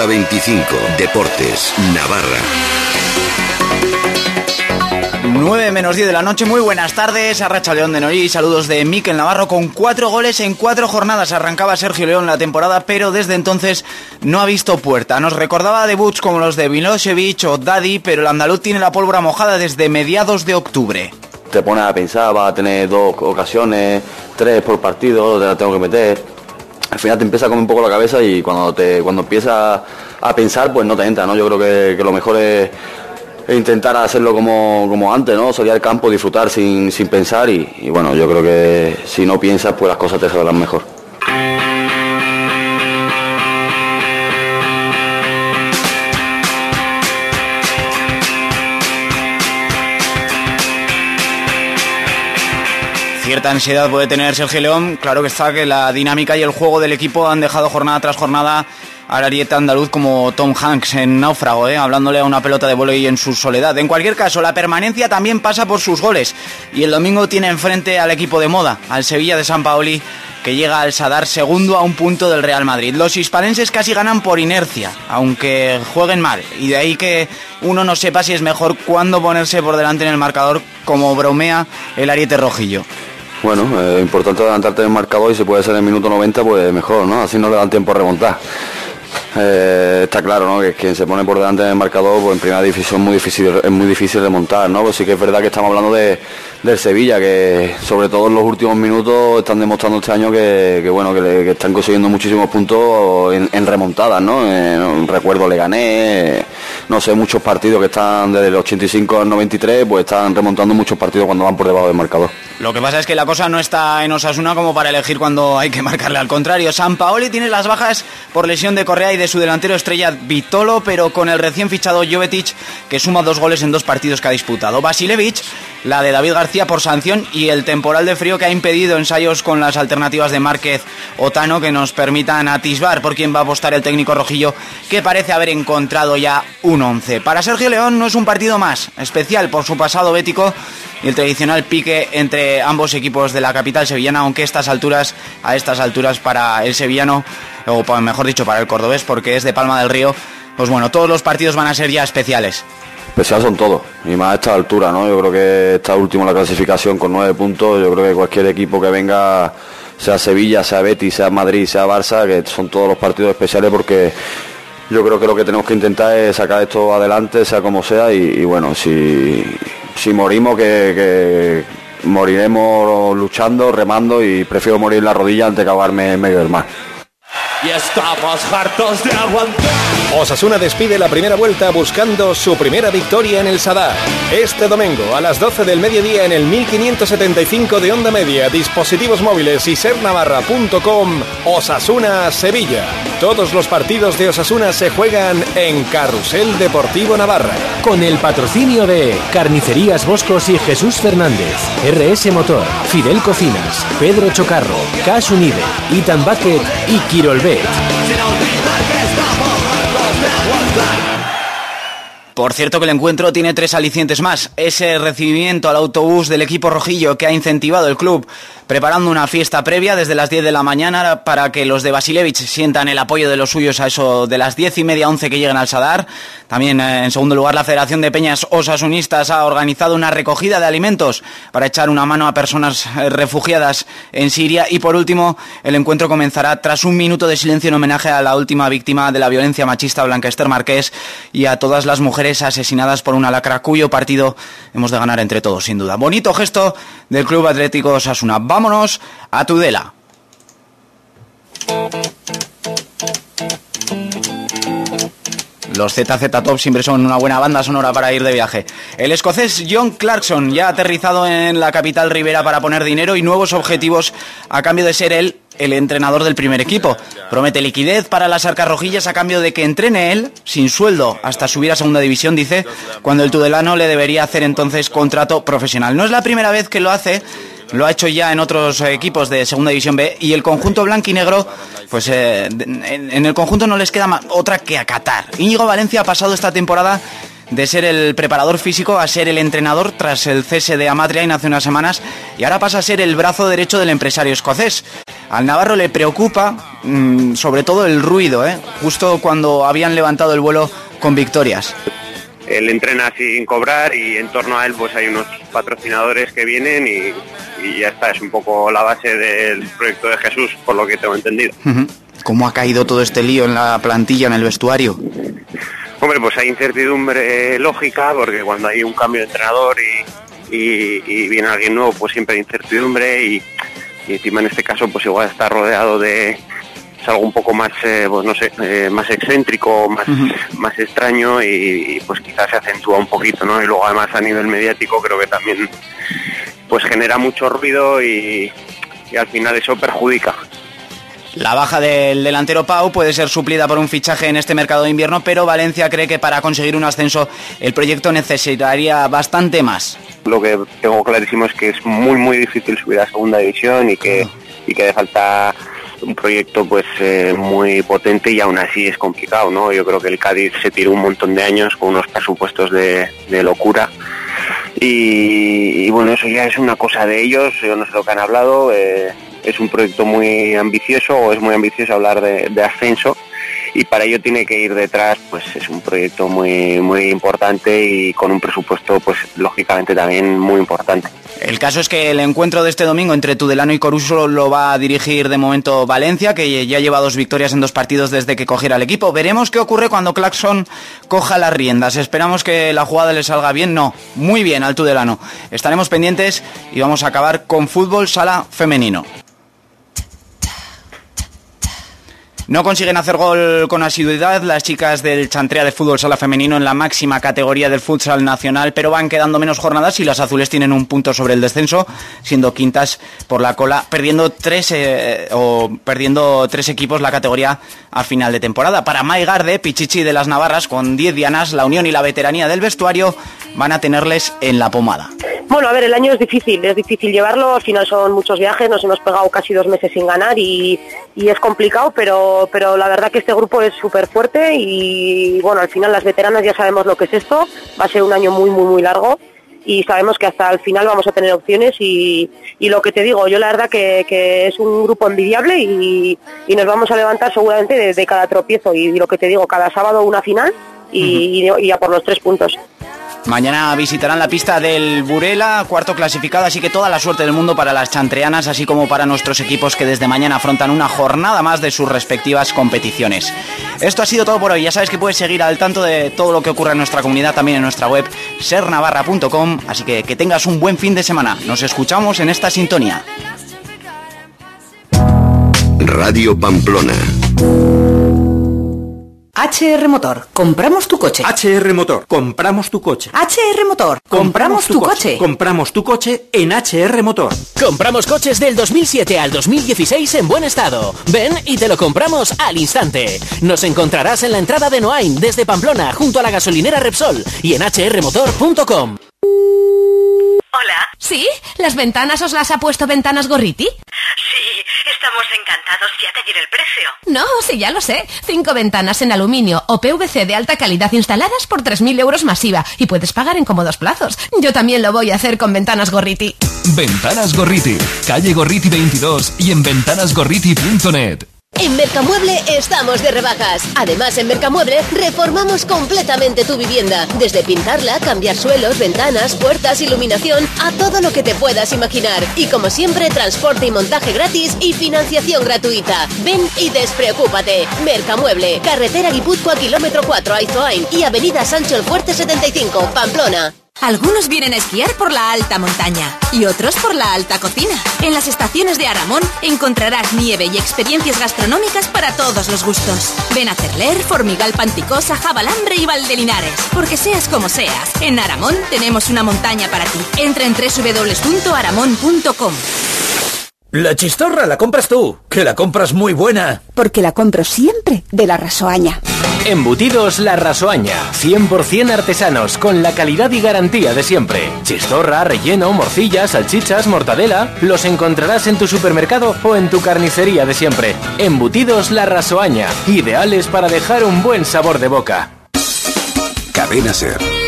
hora 25. Deportes, Navarra. 9 menos 10 de la noche, muy buenas tardes, Arracha León de Norí, saludos de Miquel Navarro con cuatro goles en cuatro jornadas, arrancaba Sergio León la temporada, pero desde entonces no ha visto puerta, nos recordaba debuts como los de Milosevic o Daddy, pero el andaluz tiene la pólvora mojada desde mediados de octubre. Te pones a pensar, va a tener dos ocasiones, tres por partido, te la tengo que meter, al final te empieza a comer un poco la cabeza y cuando te cuando empiezas a pensar pues no te entra, ¿no? Yo creo que, lo mejor es, intentar hacerlo como, como, antes, ¿no? Salir al campo, disfrutar sin, pensar y, y, bueno, yo creo que si no piensas pues las cosas te saldrán mejor. Cierta ansiedad puede tener Sergio León. Claro que está que la dinámica y el juego del equipo han dejado jornada tras jornada al arieta andaluz como Tom Hanks en Náufrago, ¿eh? hablándole a una pelota de volei en su soledad. En cualquier caso, la permanencia también pasa por sus goles. Y el domingo tiene enfrente al equipo de moda, al Sevilla de San Paoli, que llega al Sadar segundo a un punto del Real Madrid. Los hispanenses casi ganan por inercia, aunque jueguen mal. Y de ahí que uno no sepa si es mejor cuándo ponerse por delante en el marcador, como bromea el ariete rojillo. Bueno, eh, importante adelantarte en el marcador y si puede ser en el minuto 90, pues mejor, ¿no? Así no le dan tiempo a remontar. Eh, está claro, ¿no? Que quien se pone por delante en el marcador, pues en primera división es muy difícil, es muy difícil remontar, ¿no? Pues sí que es verdad que estamos hablando de, del Sevilla, que sobre todo en los últimos minutos están demostrando este año que, bueno, que, están consiguiendo muchísimos puntos en, remontadas, ¿no? Eh, recuerdo le gané, no sé, muchos partidos que están desde el 85 al 93, pues están remontando muchos partidos cuando van por debajo del marcador. Lo que pasa es que la cosa no está en Osasuna como para elegir cuando hay que marcarle al contrario. San Paoli tiene las bajas por lesión de Correa y de su delantero estrella Vitolo, pero con el recién fichado Jovetic, que suma dos goles en dos partidos que ha disputado. Basilevich, la de David García por sanción y el temporal de frío que ha impedido ensayos con las alternativas de Márquez Otano que nos permitan atisbar por quién va a apostar el técnico rojillo, que parece haber encontrado ya un 11. Para Sergio León no es un partido más, especial por su pasado bético y el tradicional pique entre ambos equipos de la capital sevillana, aunque estas alturas, a estas alturas para el sevillano o mejor dicho para el cordobés porque es de Palma del Río, pues bueno, todos los partidos van a ser ya especiales. Especial son todos, y más a esta altura, ¿no? Yo creo que está último la clasificación con nueve puntos, yo creo que cualquier equipo que venga, sea Sevilla, sea Betis, sea Madrid, sea Barça, que son todos los partidos especiales porque yo creo que lo que tenemos que intentar es sacar esto adelante, sea como sea, y, bueno, si, si morimos, que, moriremos luchando, remando, y prefiero morir en la rodilla antes que ahogarme en medio del mar. Y estamos hartos de aguantar. Osasuna despide la primera vuelta buscando su primera victoria en el Sadar. Este domingo a las 12 del mediodía en el 1575 de onda media, dispositivos móviles y sernavarra.com, Osasuna Sevilla. Todos los partidos de Osasuna se juegan en Carrusel Deportivo Navarra. Con el patrocinio de Carnicerías Boscos y Jesús Fernández, RS Motor, Fidel Cocinas, Pedro Chocarro, Cash Unide, Itan Bucket y Quirolbe por cierto que el encuentro tiene tres alicientes más. Ese recibimiento al autobús del equipo rojillo que ha incentivado el club preparando una fiesta previa desde las 10 de la mañana para que los de Basilevich sientan el apoyo de los suyos a eso de las 10 y media 11 que lleguen al Sadar. También eh, en segundo lugar la Federación de Peñas Osasunistas ha organizado una recogida de alimentos para echar una mano a personas eh, refugiadas en Siria y por último el encuentro comenzará tras un minuto de silencio en homenaje a la última víctima de la violencia machista Blanca Esther Marqués y a todas las mujeres asesinadas por una lacra cuyo partido hemos de ganar entre todos sin duda. Bonito gesto del Club Atlético Osasuna vámonos a Tudela. Los ZZ Top siempre son una buena banda sonora para ir de viaje. El escocés John Clarkson ya ha aterrizado en la capital ribera para poner dinero y nuevos objetivos a cambio de ser él el entrenador del primer equipo. Promete liquidez para las arcas rojillas a cambio de que entrene él, sin sueldo, hasta subir a segunda división, dice, cuando el tudelano le debería hacer entonces contrato profesional. No es la primera vez que lo hace lo ha hecho ya en otros equipos de Segunda División B y el conjunto blanco y negro, pues eh, en, el conjunto no les queda otra que acatar. Íñigo Valencia ha pasado esta temporada de ser el preparador físico a ser el entrenador tras el cese de Amatriain hace unas semanas y ahora pasa a ser el brazo derecho del empresario escocés. Al Navarro le preocupa mm, sobre todo el ruido, ¿eh? justo cuando habían levantado el vuelo con victorias. Él entrena sin cobrar y en torno a él pues hay unos patrocinadores que vienen y, y ya está, es un poco la base del proyecto de Jesús, por lo que tengo entendido. ¿Cómo ha caído todo este lío en la plantilla, en el vestuario? Hombre, pues hay incertidumbre lógica, porque cuando hay un cambio de entrenador y, y- y viene alguien nuevo, pues siempre hay incertidumbre y, y encima en este caso pues igual está rodeado de es algo un poco más, eh, pues no sé, eh, más excéntrico, más, más extraño y, y, pues quizás se acentúa un poquito, ¿no? Y luego además a nivel mediático creo que también pues genera mucho ruido y, y al final eso perjudica. La baja del delantero Pau puede ser suplida por un fichaje en este mercado de invierno, pero Valencia cree que para conseguir un ascenso el proyecto necesitaría bastante más. Lo que tengo clarísimo es que es muy muy difícil subir a segunda división y que, y que hace falta un proyecto pues eh, muy potente y aún así es complicado, ¿no? Yo creo que el Cádiz se tiró un montón de años con unos presupuestos de, locura y, bueno, eso ya es una cosa de ellos, yo no sé lo que han hablado, eh, es un proyecto muy ambicioso o es muy ambicioso hablar de ascenso y para ello tiene que ir detrás pues es un proyecto muy muy importante y con un presupuesto pues lógicamente también muy importante. El caso es que el encuentro de este domingo entre Tudelano y Coruso lo va a dirigir de momento Valencia, que ya lleva dos victorias en dos partidos desde que cogiera el equipo. Veremos qué ocurre cuando Claxon coja las riendas. Esperamos que la jugada le salga bien. No, muy bien al Tudelano. Estaremos pendientes y vamos a acabar con fútbol sala femenino. No consiguen hacer gol con asiduidad las chicas del Chantrea de Fútbol Sala Femenino en la máxima categoría del futsal nacional, pero van quedando menos jornadas y las azules tienen un punto sobre el descenso, siendo quintas por la cola, perdiendo tres eh, o perdiendo tres equipos la categoría a final de temporada. Para Maigarde, Pichichi de las Navarras, con 10 dianas, la unión y la veteranía del vestuario van a tenerles en la pomada. Bueno, a ver, el año es difícil, es difícil llevarlo, al final son muchos viajes, nos hemos pegado casi dos meses sin ganar y, y es complicado, pero, pero la verdad que este grupo es súper fuerte y bueno, al final las veteranas ya sabemos lo que es esto, va a ser un año muy, muy, muy largo y sabemos que hasta el final vamos a tener opciones y, y lo que te digo, yo la verdad que, que es un grupo envidiable y, y nos vamos a levantar seguramente de, de cada tropiezo y, lo que te digo, cada sábado una final y, y- y a por los tres puntos. Mañana visitarán la pista del Burela, cuarto clasificado, así que toda la suerte del mundo para las chantreanas, así como para nuestros equipos que desde mañana afrontan una jornada más de sus respectivas competiciones. Esto ha sido todo por hoy, ya sabes que puedes seguir al tanto de todo lo que ocurre en nuestra comunidad, también en nuestra web sernavarra.com, así que que tengas un buen fin de semana. Nos escuchamos en esta sintonía. Radio Pamplona. HR Motor, compramos tu coche. HR Motor, compramos tu coche. HR Motor, compramos tu coche. Compramos tu coche en HR Motor. Compramos coches del 2007 al 2016 en buen estado. Ven y te lo compramos al instante. Nos encontrarás en la entrada de Noain desde Pamplona junto a la gasolinera Repsol y en hrmotor.com. Hola. ¿Sí? ¿Las ventanas os las ha puesto Ventanas Gorriti? Sí, estamos encantados. Ya te diré el precio. No, sí, ya lo sé. Cinco ventanas en aluminio o PVC de alta calidad instaladas por 3.000 euros masiva y puedes pagar en cómodos plazos. Yo también lo voy a hacer con Ventanas Gorriti. Ventanas Gorriti, calle Gorriti 22 y en ventanasgorriti.net. En Mercamueble estamos de rebajas. Además, en Mercamueble reformamos completamente tu vivienda. Desde pintarla, cambiar suelos, ventanas, puertas, iluminación, a todo lo que te puedas imaginar. Y como siempre, transporte y montaje gratis y financiación gratuita. Ven y despreocúpate. Mercamueble, carretera Guipúzcoa, kilómetro 4, Aizoain y avenida Sancho el Fuerte 75, Pamplona. Algunos vienen a esquiar por la alta montaña y otros por la alta cocina. En las estaciones de Aramón encontrarás nieve y experiencias gastronómicas para todos los gustos. Ven a Cerler, Formigal Panticosa, Jabalambre y Valdelinares. Porque seas como seas, en Aramón tenemos una montaña para ti. Entra en www.aramón.com. La chistorra la compras tú, que la compras muy buena. Porque la compro siempre de la Rasoaña. Embutidos La Rasoaña, 100% artesanos, con la calidad y garantía de siempre. Chistorra, relleno, morcilla, salchichas, mortadela, los encontrarás en tu supermercado o en tu carnicería de siempre. Embutidos La Rasoaña, ideales para dejar un buen sabor de boca. Cadena Ser.